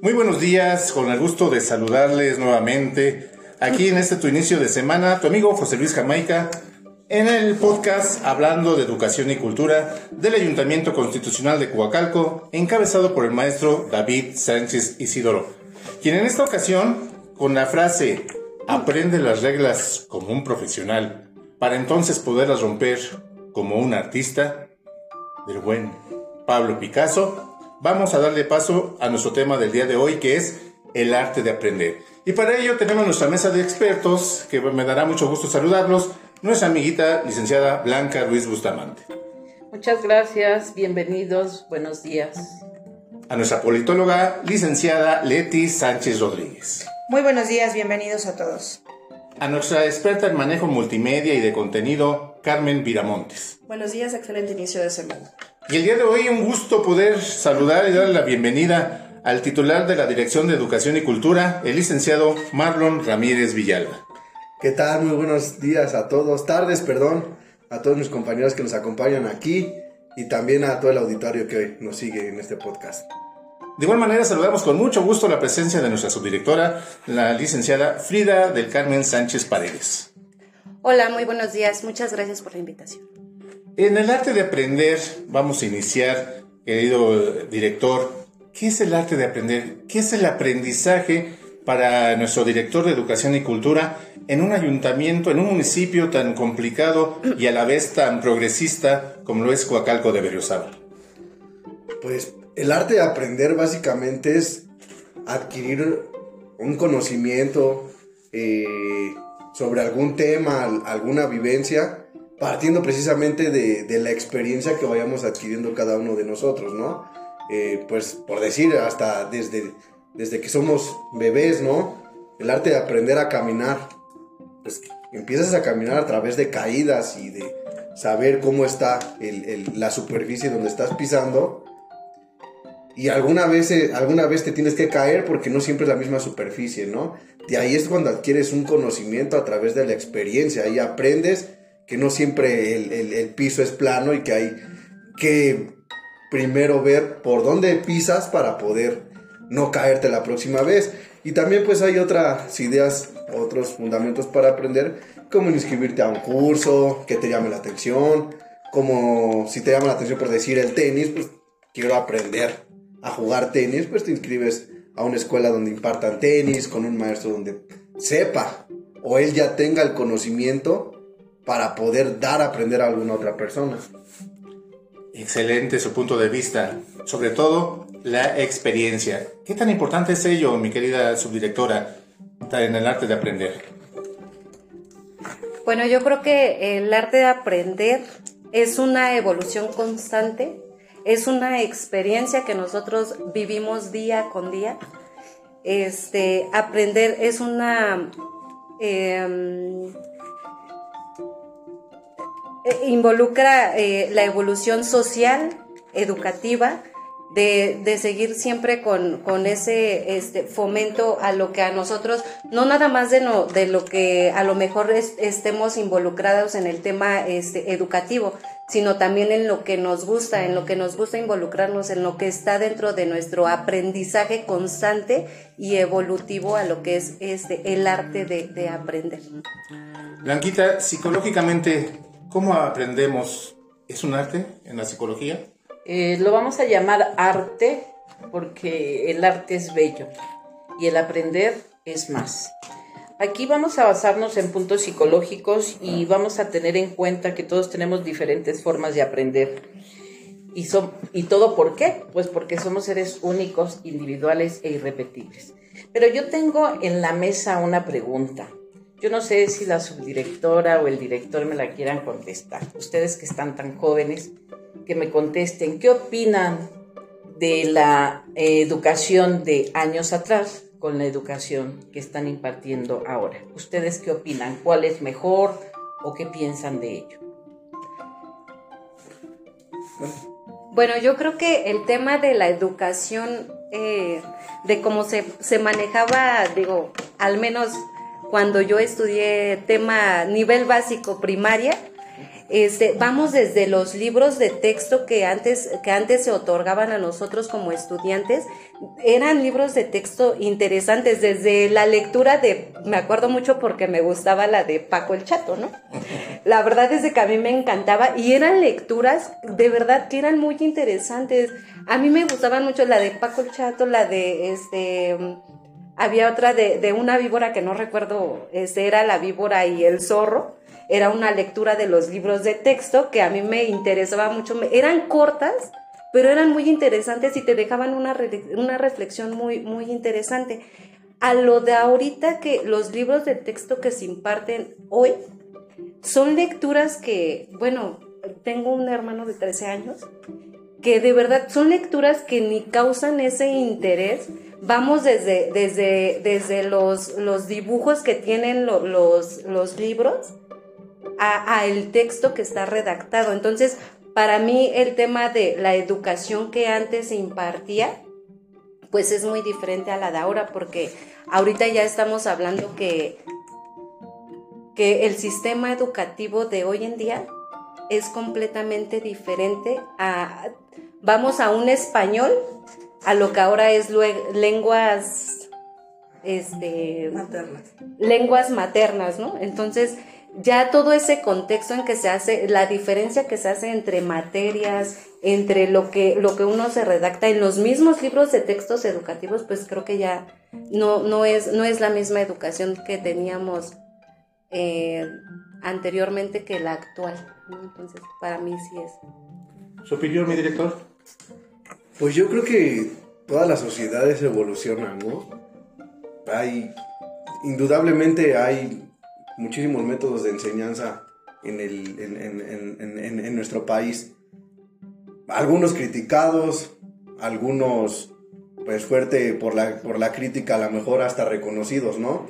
Muy buenos días, con el gusto de saludarles nuevamente aquí en este tu inicio de semana, tu amigo José Luis Jamaica, en el podcast hablando de educación y cultura del Ayuntamiento Constitucional de Coacalco, encabezado por el maestro David Sánchez Isidoro, quien en esta ocasión, con la frase aprende las reglas como un profesional, para entonces poderlas romper como un artista, del buen Pablo Picasso, vamos a darle paso a nuestro tema del día de hoy, que es el arte de aprender. Y para ello tenemos nuestra mesa de expertos, que me dará mucho gusto saludarlos, nuestra amiguita licenciada Blanca Ruiz Bustamante. Muchas gracias, bienvenidos, buenos días. A nuestra politóloga, licenciada Leti Sánchez Rodríguez. Muy buenos días, bienvenidos a todos. A nuestra experta en manejo multimedia y de contenido, Carmen Viramontes. Buenos días, excelente inicio de semana. Y el día de hoy un gusto poder saludar y darle la bienvenida al titular de la Dirección de Educación y Cultura, el licenciado Marlon Ramírez Villalba. ¿Qué tal? Muy buenos días a todos, tardes, perdón, a todos mis compañeros que nos acompañan aquí y también a todo el auditorio que nos sigue en este podcast. De igual manera saludamos con mucho gusto la presencia de nuestra subdirectora, la licenciada Frida del Carmen Sánchez Paredes. Hola, muy buenos días, muchas gracias por la invitación. En el arte de aprender, vamos a iniciar, querido director, ¿qué es el arte de aprender? ¿Qué es el aprendizaje para nuestro director de Educación y Cultura en un ayuntamiento, en un municipio tan complicado y a la vez tan progresista como lo es Coacalco de Berriozábal? Pues el arte de aprender básicamente es adquirir un conocimiento eh, sobre algún tema, alguna vivencia partiendo precisamente de, la experiencia que vayamos adquiriendo cada uno de nosotros, ¿no? Eh, pues por decir, hasta desde, desde que somos bebés, ¿no? El arte de aprender a caminar, pues empiezas a caminar a través de caídas y de saber cómo está la superficie donde estás pisando. Y alguna vez, eh, alguna vez te tienes que caer porque no siempre es la misma superficie, ¿no? De ahí es cuando adquieres un conocimiento a través de la experiencia. Ahí aprendes que no siempre el, piso es plano y que hay que primero ver por dónde pisas para poder no caerte la próxima vez. Y también pues hay otras ideas, otros fundamentos para aprender, como inscribirte a un curso que te llame la atención, como si te llama la atención por decir el tenis, pues quiero aprender a jugar tenis, pues te inscribes a una escuela donde impartan tenis, con un maestro donde sepa o él ya tenga el conocimiento para poder dar a aprender a alguna otra persona. Excelente su punto de vista, sobre todo la experiencia. ¿Qué tan importante es ello, mi querida subdirectora, en el arte de aprender? Bueno, yo creo que el arte de aprender es una evolución constante, es una experiencia que nosotros vivimos día con día. Este, aprender es una em, eh, involucra eh, la evolución social, educativa, de, seguir siempre con, ese este, fomento a lo que a nosotros, no nada más de, no, de lo que a lo mejor estemos involucrados en el tema este, educativo, sino también en lo que nos gusta, en lo que nos gusta involucrarnos, en lo que está dentro de nuestro aprendizaje constante y evolutivo a lo que es este, el arte de, de aprender. Blanquita, psicológicamente, ¿Cómo aprendemos? ¿Es un arte en la psicología? Eh, lo vamos a llamar arte porque el arte es bello y el aprender es más. Aquí vamos a basarnos en puntos psicológicos y vamos a tener en cuenta que todos tenemos diferentes formas de aprender. ¿Y, son, ¿Y todo por qué? Pues porque somos seres únicos, individuales e irrepetibles. Pero yo tengo en la mesa una pregunta. Yo no sé si la subdirectora o el director me la quieran contestar. Ustedes que están tan jóvenes, que me contesten, ¿qué opinan de la educación de años atrás con la educación que están impartiendo ahora? ¿Ustedes qué opinan? ¿Cuál es mejor o qué piensan de ello? Bueno, yo creo que el tema de la educación, eh, de cómo se, se manejaba, digo, al menos cuando yo estudié tema nivel básico primaria, Este, vamos desde los libros de texto que antes, que antes se otorgaban a nosotros como estudiantes, eran libros de texto interesantes, desde la lectura de, me acuerdo mucho porque me gustaba la de Paco el Chato, ¿no? La verdad es que a mí me encantaba y eran lecturas de verdad que eran muy interesantes. A mí me gustaban mucho la de Paco el Chato, la de este había otra de, de, una víbora que no recuerdo, este era la víbora y el zorro. Era una lectura de los libros de texto que a mí me interesaba mucho. Eran cortas, pero eran muy interesantes y te dejaban una, una reflexión muy, muy interesante. A lo de ahorita que los libros de texto que se imparten hoy son lecturas que, bueno, tengo un hermano de 13 años, que de verdad son lecturas que ni causan ese interés. Vamos desde, desde, desde los, los dibujos que tienen los, los libros a, a, el texto que está redactado. Entonces, para mí el tema de la educación que antes se impartía, pues es muy diferente a la de ahora, porque ahorita ya estamos hablando que, que el sistema educativo de hoy en día es completamente diferente a, vamos a un español, a lo que ahora es lenguas, este, maternas. lenguas maternas, ¿no? Entonces, ya todo ese contexto en que se hace, la diferencia que se hace entre materias, entre lo que, lo que uno se redacta en los mismos libros de textos educativos, pues creo que ya no, no, es, no es la misma educación que teníamos eh, anteriormente que la actual. ¿no? Entonces, para mí sí es. ¿Su opinión, mi director? Pues yo creo que todas las sociedades evolucionan, ¿no? Hay, indudablemente hay muchísimos métodos de enseñanza en, el, en, en, en, nuestro país. Algunos criticados, algunos pues fuerte por la, por la crítica, a lo mejor hasta reconocidos, ¿no?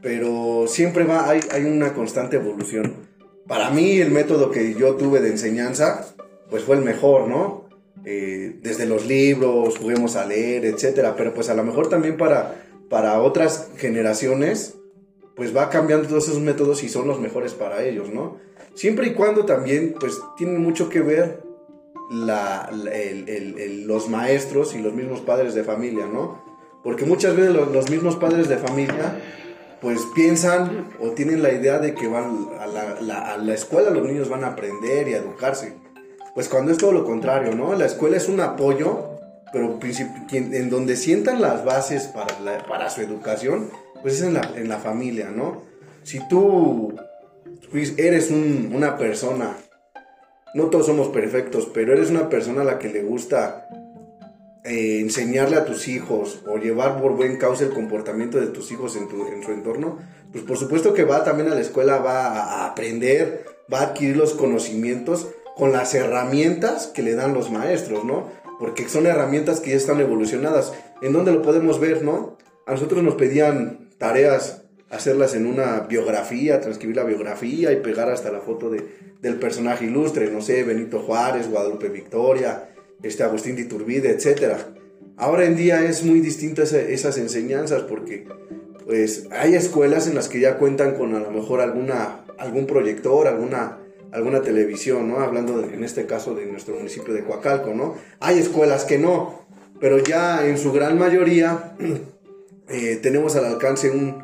Pero siempre va, hay, hay una constante evolución. Para mí el método que yo tuve de enseñanza, pues fue el mejor, ¿no? Eh, desde los libros, juguemos a leer, etcétera, pero pues a lo mejor también para, para otras generaciones, pues va cambiando todos esos métodos y son los mejores para ellos, ¿no? Siempre y cuando también, pues tienen mucho que ver la, el, el, el, los maestros y los mismos padres de familia, ¿no? Porque muchas veces los, los, mismos padres de familia, pues piensan o tienen la idea de que van a la, la, a la escuela los niños van a aprender y a educarse. Pues cuando es todo lo contrario, ¿no? La escuela es un apoyo, pero en donde sientan las bases para, para su educación, pues es en la, en la familia, ¿no? Si tú eres un, una persona, no todos somos perfectos, pero eres una persona a la que le gusta eh, enseñarle a tus hijos o llevar por buen causa el comportamiento de tus hijos en, tu, en su entorno, pues por supuesto que va también a la escuela, va a aprender, va a adquirir los conocimientos con las herramientas que le dan los maestros, ¿no? Porque son herramientas que ya están evolucionadas. ¿En dónde lo podemos ver, no? A nosotros nos pedían tareas, hacerlas en una biografía, transcribir la biografía y pegar hasta la foto de, del personaje ilustre, no sé, Benito Juárez, Guadalupe Victoria, este Agustín de Iturbide, etc. Ahora en día es muy distinto esas enseñanzas porque pues hay escuelas en las que ya cuentan con a lo mejor alguna, algún proyector, alguna, alguna televisión, ¿no? Hablando de, en este caso de nuestro municipio de Coacalco, ¿no? Hay escuelas que no, pero ya en su gran mayoría eh, tenemos al alcance un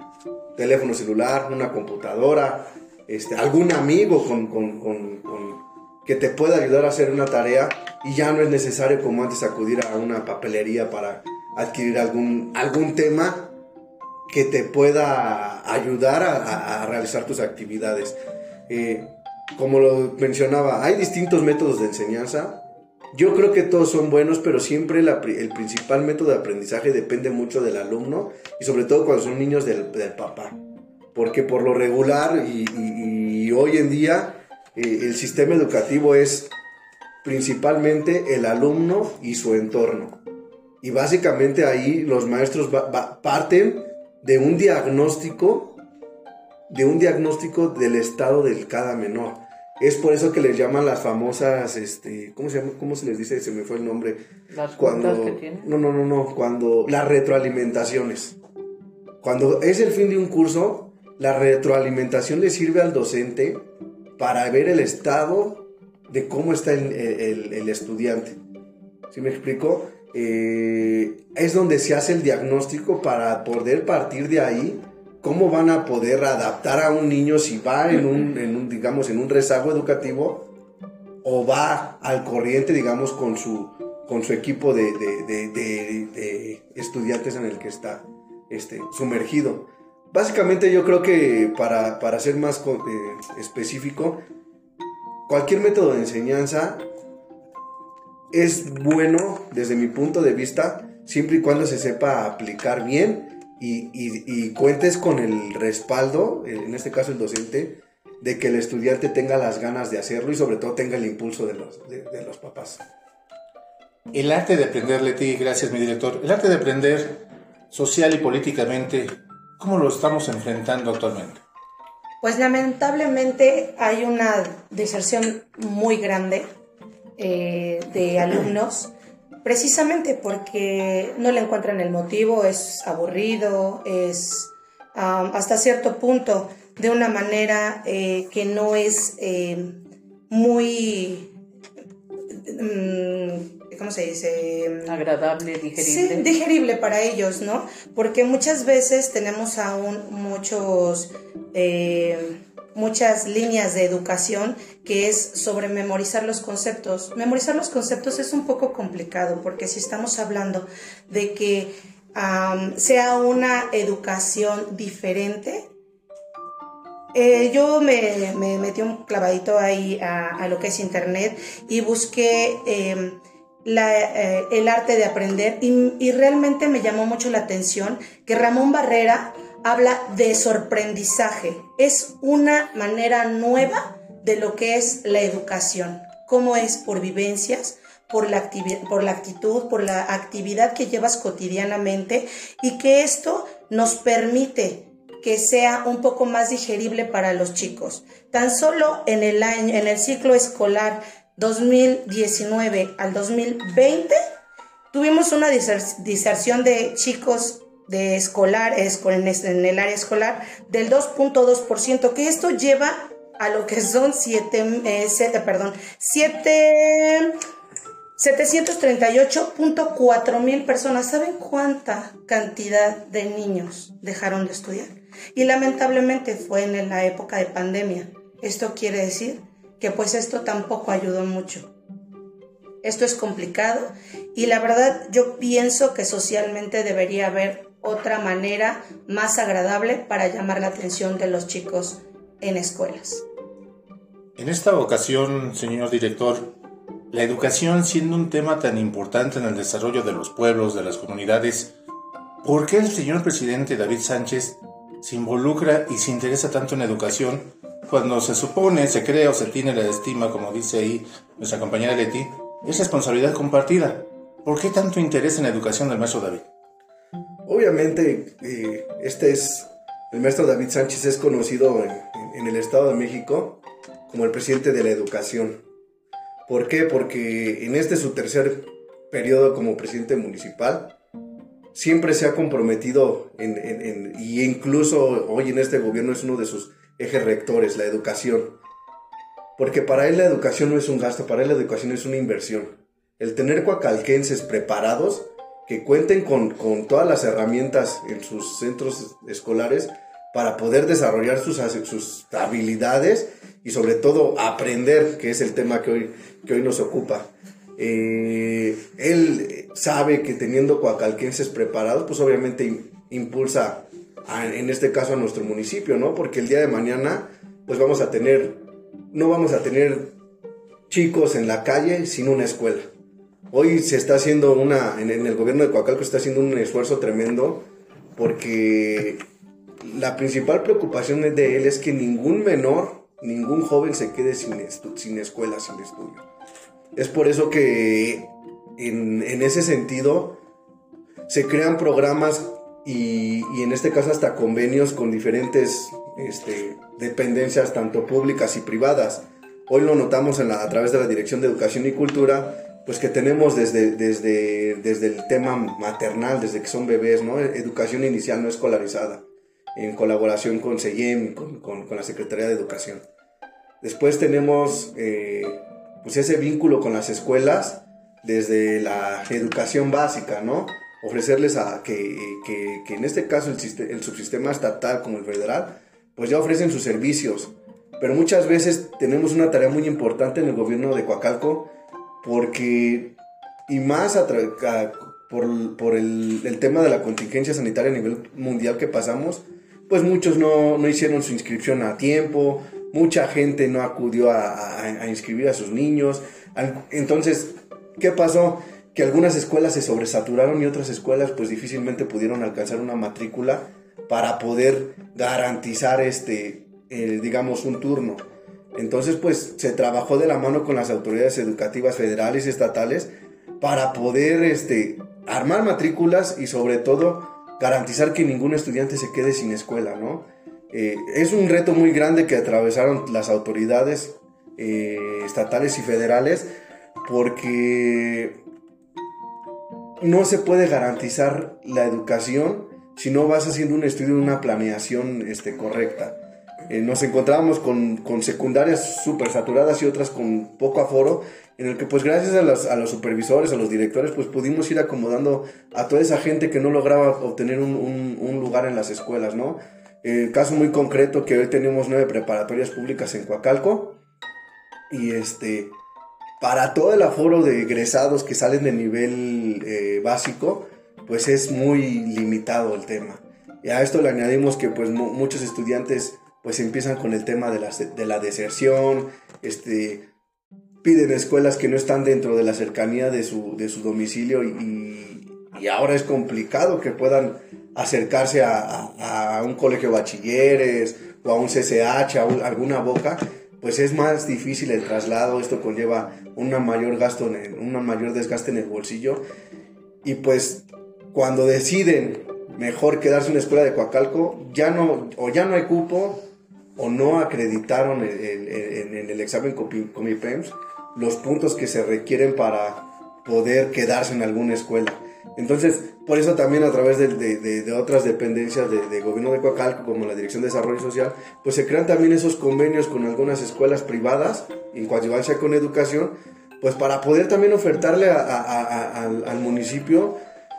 teléfono celular, una computadora, este, algún amigo con, con, con, que te pueda ayudar a hacer una tarea y ya no es necesario como antes acudir a una papelería para adquirir algún, algún tema que te pueda ayudar a, realizar tus actividades. Eh, como lo mencionaba, hay distintos métodos de enseñanza, yo creo que todos son buenos, pero siempre el principal método de aprendizaje depende mucho del alumno y sobre todo cuando son niños del, del papá. Porque por lo regular y, hoy en día eh, el sistema educativo es principalmente el alumno y su entorno. Y básicamente ahí los maestros parten de un diagnóstico, de un diagnóstico del estado de cada menor. Es por eso que les llaman las famosas, este, ¿cómo se llama? ¿Cómo se les dice? Se me fue el nombre. Las cuando, que tienen. No, no, no, no, cuando las retroalimentaciones. Cuando es el fin de un curso, la retroalimentación le sirve al docente para ver el estado de cómo está el, el- el estudiante. ¿Sí me explico? Eh, es donde se hace el diagnóstico para poder partir de ahí cómo van a poder adaptar a un niño si va en un, en un, digamos, en un rezago educativo o va al corriente, digamos, con su, con su equipo de, de- de- estudiantes en el que está este, sumergido. Básicamente yo creo que para, para ser más eh, específico, cualquier método de enseñanza es bueno desde mi punto de vista, siempre y cuando se sepa aplicar bien y, y- y cuentes con el respaldo, en este caso el docente, de que el estudiante tenga las ganas de hacerlo y sobre todo tenga el impulso de los, de, de los papás. El arte de aprender, Leti, gracias mi director, el arte de aprender social y políticamente, ¿cómo lo estamos enfrentando actualmente? Pues lamentablemente hay una deserción muy grande eh, de alumnos, precisamente porque no le encuentran el motivo, es aburrido, es um, hasta cierto punto de una manera eh, que no es eh, muy... mm, ¿Cómo se dice? Agradable, Sí, digerible. digerible para ellos, ¿no? Porque muchas veces tenemos aún muchos, eh, muchas líneas de educación que es sobre memorizar los conceptos. Memorizar los conceptos es un poco complicado porque si estamos hablando de que am, sea una educación diferente, eh, yo me, me metí un clavadito ahí a, lo que es internet y busqué la, eh, el arte de aprender y realmente me llamó mucho la atención que Ramón Barrera habla de sorprendizaje. Es una manera nueva de lo que es la educación, cómo es por vivencias, por la, por la actitud, por la actividad que llevas cotidianamente y que esto nos permite que sea un poco más digerible para los chicos. Tan solo en el año, en el ciclo escolar 2019 al 2020 tuvimos una diser- diserción de chicos de escolar esco- en el área escolar del 2.2%, que esto lleva a lo que son 7, perdón, 7 738.4 mil personas. ¿Saben cuánta cantidad de niños dejaron de estudiar? Y lamentablemente fue en la época de pandemia. Esto quiere decir que pues esto tampoco ayudó mucho. Esto es complicado y la verdad yo pienso que socialmente debería haber otra manera más agradable para llamar la atención de los chicos en escuelas. En esta ocasión, señor director, la educación siendo un tema tan importante en el desarrollo de los pueblos, de las comunidades, ¿por qué el señor presidente David Sánchez se involucra y se interesa tanto en educación cuando se supone, se cree o se tiene la estima, como dice ahí nuestra compañera Leti, es responsabilidad compartida? ¿Por qué tanto interés en la educación del maestro David? Obviamente, eh, este es, el maestro David Sánchez es conocido en, el Estado de México como el presidente de la educación. ¿Por qué? Porque en este su tercer periodo como presidente municipal, siempre se ha comprometido en- y incluso hoy en este gobierno es uno de sus ejes rectores, la educación. Porque para él la educación no es un gasto, para él la educación es una inversión. El tener coacalquenses preparados, que cuenten con, con todas las herramientas en sus centros escolares para poder desarrollar sus, sus habilidades y sobre todo aprender, que es el tema que hoy, que hoy nos ocupa. Eh, él sabe que teniendo coacalquenses preparados, pues obviamente im- impulsa, a- en este caso a nuestro municipio, ¿no? Porque el día de mañana, pues vamos a tener, no vamos a tener chicos en la calle sin una escuela. Hoy se está haciendo una, en, el gobierno de Coacalco está haciendo un esfuerzo tremendo porque la principal preocupación de él es que ningún menor, ningún joven se quede sin, escuela, sin estudio. Es por eso que en, ese sentido se crean programas y, en este caso hasta convenios con diferentes este, dependencias, tanto públicas y privadas. Hoy lo notamos a través de la Dirección de Educación y Cultura, pues que tenemos desde, desde, desde el tema maternal, desde que son bebés, ¿no? Educación inicial no escolarizada, en colaboración con SEYEM, con, con, la Secretaría de Educación. Después tenemos eh, pues ese vínculo con las escuelas desde la educación básica, ¿no? Ofrecerles a que, que, que en este caso el, el subsistema estatal como el federal, pues ya ofrecen sus servicios. Pero muchas veces tenemos una tarea muy importante en el gobierno de Coacalco porque, y más por, el, tema de la contingencia sanitaria a nivel mundial que pasamos, pues muchos no, no hicieron su inscripción a tiempo, mucha gente no acudió a, inscribir a sus niños. Entonces, ¿qué pasó? Que algunas escuelas se sobresaturaron y otras escuelas pues difícilmente pudieron alcanzar una matrícula para poder garantizar este, digamos, un turno. Entonces, pues se trabajó de la mano con las autoridades educativas federales y estatales para poder este, armar matrículas y sobre todo garantizar que ningún estudiante se quede sin escuela, ¿no? Eh, es un reto muy grande que atravesaron las autoridades eh, estatales y federales porque no se puede garantizar la educación si no vas haciendo un estudio y una planeación este, correcta. Eh, nos encontrábamos con, con secundarias súper saturadas y otras con poco aforo, en el que pues gracias a los, a los supervisores, a los directores, pues pudimos ir acomodando a toda esa gente que no lograba obtener un, un- un lugar en las escuelas, ¿no? Eh, caso muy concreto que hoy tenemos nueve preparatorias públicas en Coacalco y este para todo el aforo de egresados que salen de nivel eh, básico, pues es muy limitado el tema. Y a esto le añadimos que pues mu- muchos estudiantes pues empiezan con el tema de la, de la deserción, este, piden escuelas que no están dentro de la cercanía de su, de su domicilio y, ahora es complicado que puedan acercarse a, a- un colegio de bachilleres o a un CCH, a un- alguna boca, pues es más difícil el traslado, esto conlleva una mayor gasto, en una mayor desgaste en el bolsillo. Y pues cuando deciden mejor quedarse en una escuela de Coacalco, ya no, o ya no hay cupo o no acreditaron el- el- en el examen Comipems los puntos que se requieren para poder quedarse en alguna escuela. Entonces, por eso también a través de, de- otras dependencias de, gobierno de Coacalco, como la Dirección de Desarrollo Social, pues se crean también esos convenios con algunas escuelas privadas, en coadyuvancia con educación, pues para poder también ofertarle al, al municipio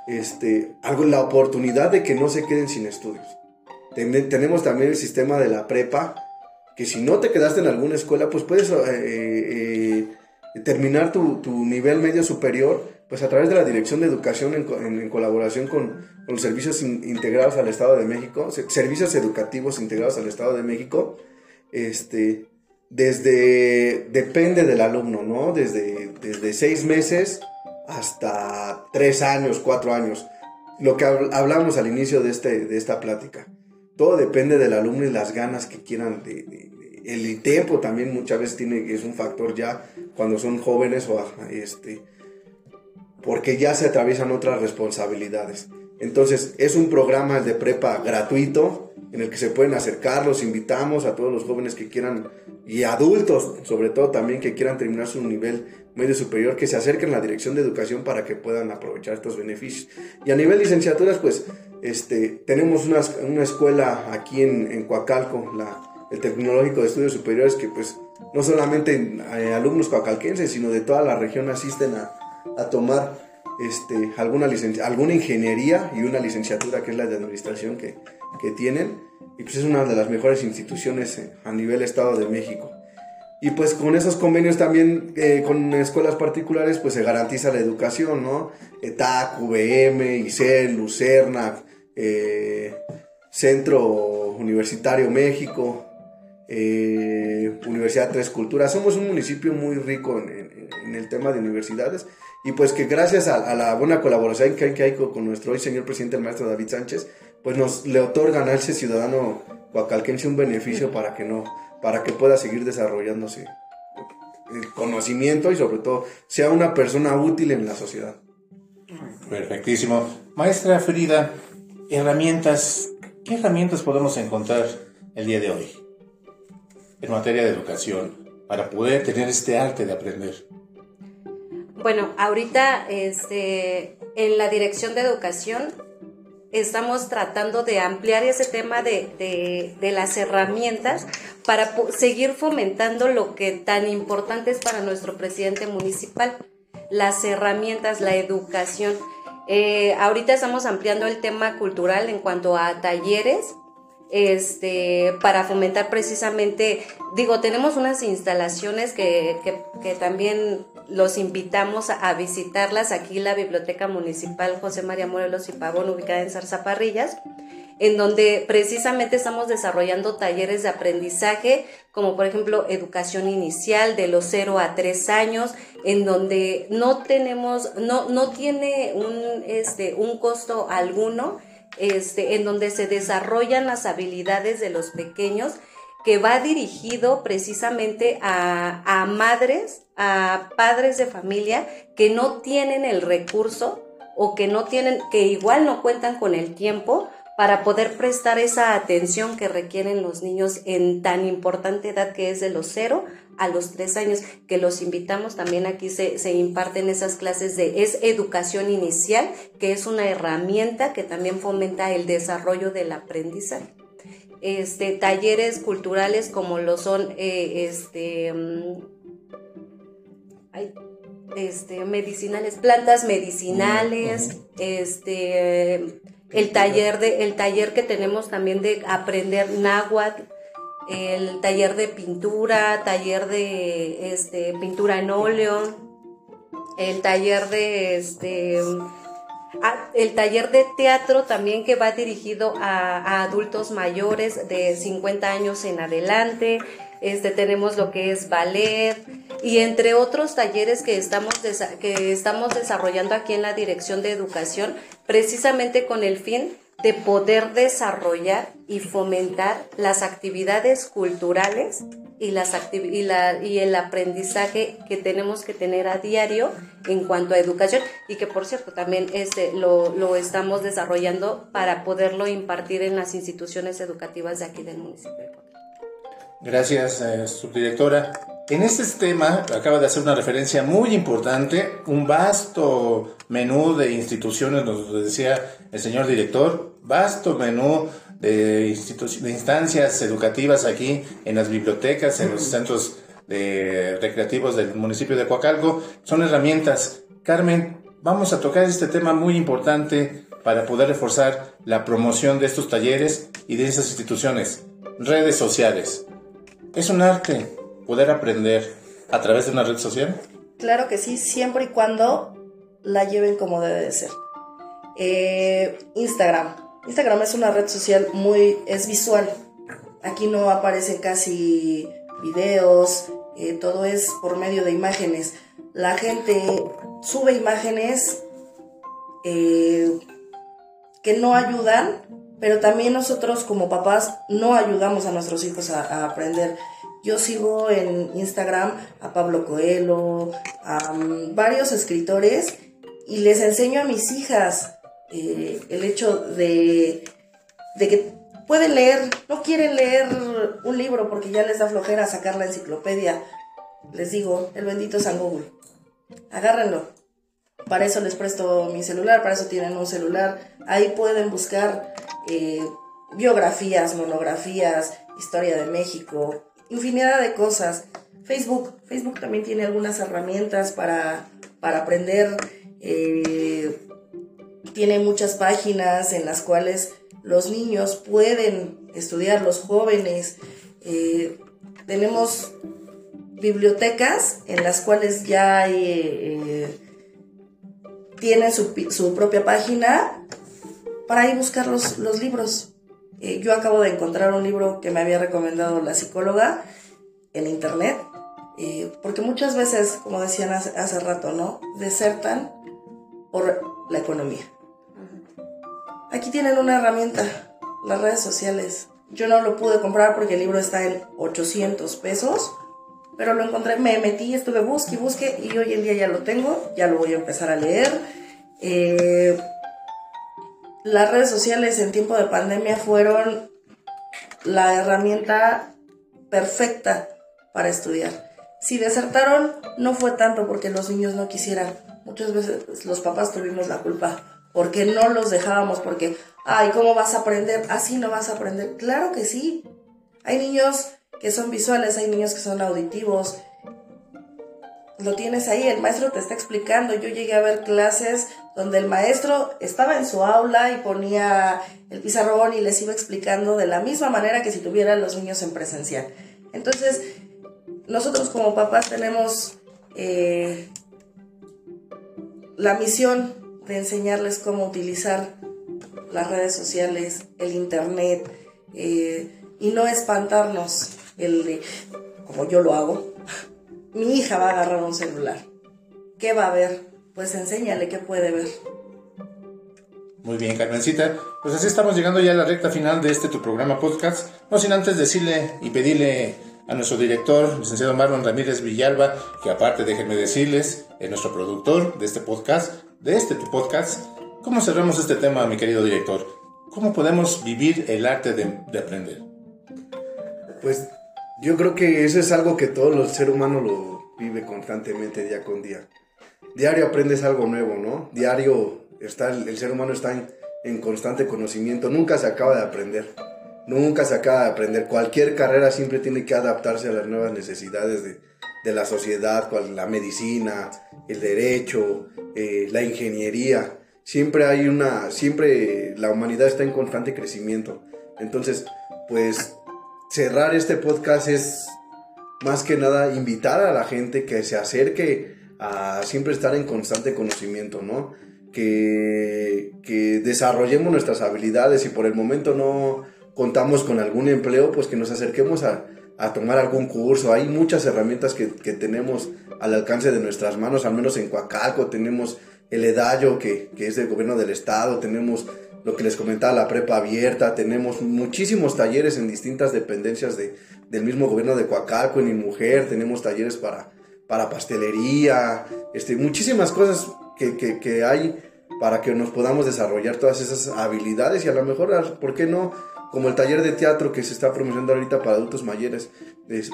este, algo, la oportunidad de que no se queden sin estudios. Ten- tenemos también el sistema de la prepa, que si no te quedaste en alguna escuela, pues puedes eh, eh, terminar tu, nivel medio superior, pues a través de la Dirección de Educación en, co- en- en colaboración con, los servicios in- integrados al Estado de México, se- servicios educativos integrados al Estado de México, este, desde, depende del alumno, ¿no? Desde, desde seis meses hasta tres años, cuatro años. Lo que habl- hablamos al inicio de, este, de esta plática. Todo depende del alumno y las ganas que quieran. El tiempo también muchas veces tiene, es un factor ya cuando son jóvenes o ajá, este, porque ya se atraviesan otras responsabilidades. Entonces, es un programa de prepa gratuito en el que se pueden acercar, los invitamos a todos los jóvenes que quieran y adultos, sobre todo también que quieran terminar su nivel medio superior, que se acerquen a la Dirección de Educación para que puedan aprovechar estos beneficios. Y a nivel licenciaturas, pues este, tenemos una, escuela aquí en, en Coacalco, la, el Tecnológico de Estudios Superiores, que pues no solamente eh, alumnos coacalquenses, sino de toda la región asisten a, tomar este, alguna, alguna ingeniería y una licenciatura que es la de administración que, que tienen. Y pues es una de las mejores instituciones eh, a nivel Estado de México. Y pues con esos convenios también eh, con escuelas particulares pues se garantiza la educación, ¿no? ETAC, VM, ICEL, Lucerna, eh, Centro Universitario México, eh, Universidad Tres Culturas. Somos un municipio muy rico en, el tema de universidades y pues que gracias a, la buena colaboración que hay, que con nuestro hoy señor presidente, el maestro David Sánchez, pues nos le otorgan a ese ciudadano coacalquense un beneficio para que no, para que pueda seguir desarrollándose el conocimiento y sobre todo sea una persona útil en la sociedad. Perfectísimo. Maestra Frida, herramientas, ¿qué herramientas podemos encontrar el día de hoy en materia de educación para poder tener este arte de aprender? Bueno, ahorita este, en la Dirección de Educación estamos tratando de ampliar ese tema de, de- de las herramientas para seguir fomentando lo que tan importante es para nuestro presidente municipal, las herramientas, la educación. Eh, ahorita estamos ampliando el tema cultural en cuanto a talleres este, para fomentar precisamente, digo, tenemos unas instalaciones que, que, también los invitamos a, visitarlas aquí, la Biblioteca Municipal José María Morelos y Pavón, ubicada en Zarzaparrillas, en donde precisamente estamos desarrollando talleres de aprendizaje, como por ejemplo educación inicial de los 0 a 3 años, en donde no tenemos, no, no tiene un, este, un costo alguno, este, en donde se desarrollan las habilidades de los pequeños, que va dirigido precisamente a, a madres, a padres de familia que no tienen el recurso o que no tienen, que igual no cuentan con el tiempo para poder prestar esa atención que requieren los niños en tan importante edad que es de los cero a los tres años, que los invitamos también aquí se, se imparten esas clases de es educación inicial, que es una herramienta que también fomenta el desarrollo del aprendizaje. Este, talleres culturales como lo son eh, este, mm, este, medicinales, plantas medicinales, este, el taller de, el taller que tenemos también de aprender náhuatl, el taller de pintura, taller de este, pintura en óleo, el taller de este ah, el taller de teatro también que va dirigido a, adultos mayores de 50 años en adelante. Este, tenemos lo que es ballet y entre otros talleres que estamos, que estamos desarrollando aquí en la Dirección de Educación, precisamente con el fin de poder desarrollar y fomentar las actividades culturales y, las y, el aprendizaje que tenemos que tener a diario en cuanto a educación y que por cierto también este, lo, lo estamos desarrollando para poderlo impartir en las instituciones educativas de aquí del municipio. Gracias, eh, subdirectora. En este tema acaba de hacer una referencia muy importante, un vasto menú de instituciones, nos decía el señor director, vasto menú de, de instancias educativas aquí en las bibliotecas, en los centros de recreativos del municipio de Coacalco, son herramientas. Carmen, vamos a tocar este tema muy importante para poder reforzar la promoción de estos talleres y de esas instituciones. Redes sociales. Es un arte, poder aprender a través de una red social? Claro que sí, siempre y cuando la lleven como debe de ser. Eh, Instagram. Instagram es una red social muy, es visual. Aquí no aparecen casi videos, eh, todo es por medio de imágenes. La gente sube imágenes eh, que no ayudan, pero también nosotros como papás no ayudamos a nuestros hijos a aprender. Yo sigo en Instagram a Pablo Coelho, a mm, varios escritores y les enseño a mis hijas eh, el hecho de, que pueden leer, no quieren leer un libro porque ya les da flojera sacar la enciclopedia. Les digo, el bendito San Google. Agárrenlo. Para eso les presto mi celular, para eso tienen un celular. Ahí pueden buscar eh, biografías, monografías, historia de México, infinidad de cosas. Facebook, Facebook también tiene algunas herramientas para, aprender. Eh, tiene muchas páginas en las cuales los niños pueden estudiar, los jóvenes. Eh, tenemos bibliotecas en las cuales ya eh, tienen su, su, propia página para ir buscar los, los libros. Eh, yo acabo de encontrar un libro que me había recomendado la psicóloga en internet, eh, porque muchas veces, como decían hace, rato, ¿no? Desertan por la economía. Aquí tienen una herramienta, las redes sociales. Yo no lo pude comprar porque el libro está en 800 pesos, pero lo encontré, me metí, estuve busque y busque y hoy en día ya lo tengo, ya lo voy a empezar a leer. Eh, las redes sociales en tiempo de pandemia fueron la herramienta perfecta para estudiar. Si desertaron, no fue tanto porque los niños no quisieran. Muchas veces los papás tuvimos la culpa porque no los dejábamos, porque, ay, ¿cómo vas a aprender? Así no vas a aprender. Claro que sí. Hay niños que son visuales, hay niños que son auditivos. Lo tienes ahí, el maestro te está explicando. Yo llegué a ver clases donde el maestro estaba en su aula y ponía el pizarrón y les iba explicando de la misma manera que si tuvieran los niños en presencial. Entonces, nosotros como papás tenemos eh, la misión de enseñarles cómo utilizar las redes sociales, el internet, eh, y no espantarnos el de, como yo lo hago, mi hija va a agarrar un celular. ¿Qué va a ver? Pues enséñale qué puede ver. Muy bien, Carmencita. Pues así estamos llegando ya a la recta final de este tu programa podcast. No sin antes decirle y pedirle a nuestro director, licenciado Marlon Ramírez Villalba, que aparte déjenme decirles, es nuestro productor de este podcast, de este tu podcast. ¿Cómo cerramos este tema, mi querido director? ¿Cómo podemos vivir el arte de, de aprender? Pues yo creo que eso es algo que todo el ser humano lo vive constantemente día con día. Diario aprendes algo nuevo, ¿no? Diario está, el, ser humano está en, constante conocimiento, nunca se acaba de aprender. Nunca se acaba de aprender. Cualquier carrera siempre tiene que adaptarse a las nuevas necesidades de, de la sociedad, cual, la medicina, el derecho, eh, la ingeniería. Siempre hay una, siempre la humanidad está en constante crecimiento. Entonces, pues cerrar este podcast es más que nada invitar a la gente que se acerque a siempre estar en constante conocimiento, ¿no? Que, que desarrollemos nuestras habilidades y por el momento no contamos con algún empleo, pues que nos acerquemos a, a tomar algún curso. Hay muchas herramientas que, que, tenemos al alcance de nuestras manos, al menos en Coacalco tenemos el EDAYO, que, que es del gobierno del estado, tenemos lo que les comentaba, la prepa abierta, tenemos muchísimos talleres en distintas dependencias de, del mismo gobierno de Coacalco, en Mujer, tenemos talleres para, para pastelería, este, muchísimas cosas que, que, hay para que nos podamos desarrollar todas esas habilidades y a lo mejor, ¿por qué no? Como el taller de teatro que se está promocionando ahorita para adultos mayores,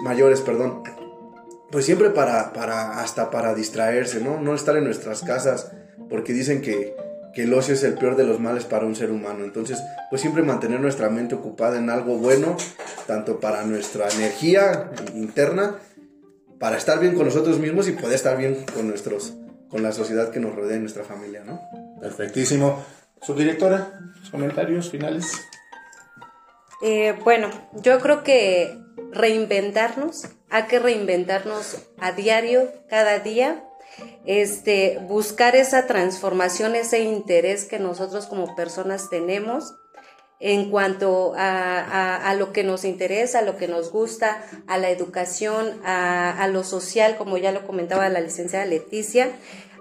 mayores, perdón, pues siempre para, para, hasta para distraerse, ¿no? No estar en nuestras casas, porque dicen que, que el ocio es el peor de los males para un ser humano. Entonces, pues siempre mantener nuestra mente ocupada en algo bueno, tanto para nuestra energía interna, para estar bien con nosotros mismos y poder estar bien con nuestros, con la sociedad que nos rodea y nuestra familia, ¿no? Perfectísimo. Subdirectora, comentarios finales. Eh, bueno, yo creo que reinventarnos, hay que reinventarnos a diario, cada día, este, buscar esa transformación, ese interés que nosotros como personas tenemos en cuanto a, a, a, lo que nos interesa, a lo que nos gusta, a la educación, a, a lo social, como ya lo comentaba la licenciada Leticia,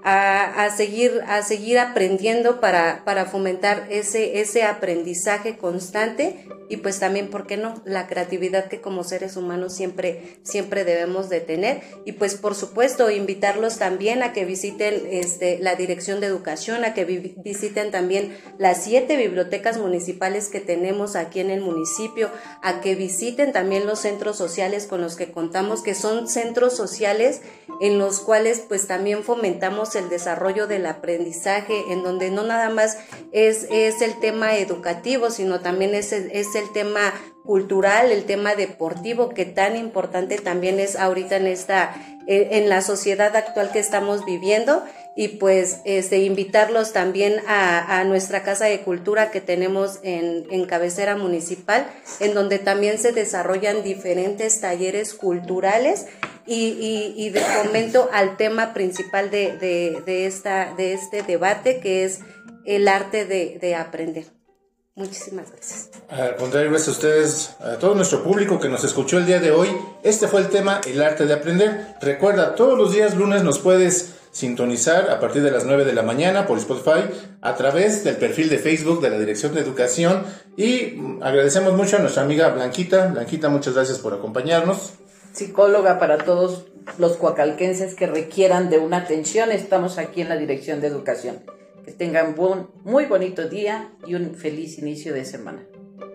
a, seguir, a seguir aprendiendo para, para fomentar ese, ese aprendizaje constante y pues también, ¿por qué no? La creatividad que como seres humanos siempre, siempre debemos de tener. Y pues por supuesto, invitarlos también a que visiten este, la Dirección de Educación, a que vi visiten también las siete bibliotecas municipales que tenemos aquí en el municipio, a que visiten también los centros sociales con los que contamos, que son centros sociales en los cuales pues también fomentamos el desarrollo del aprendizaje, en donde no nada más es, es el tema educativo, sino también es, es el tema cultural, el tema deportivo, que tan importante también es ahorita en esta, en la sociedad actual que estamos viviendo. Y pues este, invitarlos también a, a, nuestra Casa de Cultura que tenemos en, en, cabecera municipal, en donde también se desarrollan diferentes talleres culturales y, y, y de fomento al tema principal de, de, esta, de este debate, que es el arte de, de aprender. Muchísimas gracias. Al contrario, gracias a ustedes, a todo nuestro público que nos escuchó el día de hoy. Este fue el tema, el arte de aprender. Recuerda, todos los días lunes nos puedes sintonizar a partir de las 9 de la mañana por Spotify a través del perfil de Facebook de la Dirección de Educación y agradecemos mucho a nuestra amiga Blanquita. Blanquita, muchas gracias por acompañarnos. Psicóloga para todos los coacalquenses que requieran de una atención, estamos aquí en la Dirección de Educación. Que tengan un muy bonito día y un feliz inicio de semana.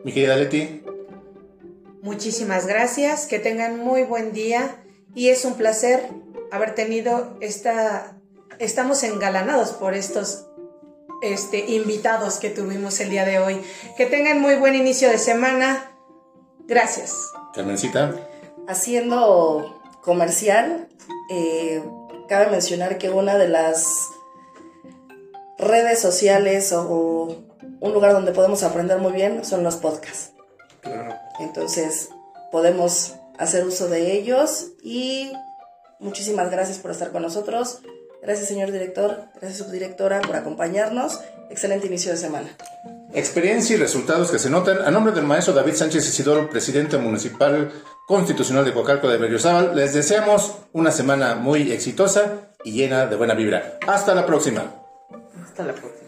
Mi querida Leti. Muchísimas gracias, que tengan muy buen día y es un placer haber tenido esta... Estamos engalanados por estos este, invitados que tuvimos el día de hoy. Que tengan muy buen inicio de semana. Gracias. Carmencita. Haciendo comercial, eh, cabe mencionar que una de las redes sociales o, o un lugar donde podemos aprender muy bien son los podcasts. Claro. Entonces podemos hacer uso de ellos y muchísimas gracias por estar con nosotros. Gracias señor director, gracias subdirectora por acompañarnos. Excelente inicio de semana. Experiencia y resultados que se notan. A nombre del maestro David Sánchez Isidoro, presidente municipal constitucional de Coacalco de Berriozábal, les deseamos una semana muy exitosa y llena de buena vibra. Hasta la próxima. Hasta la próxima.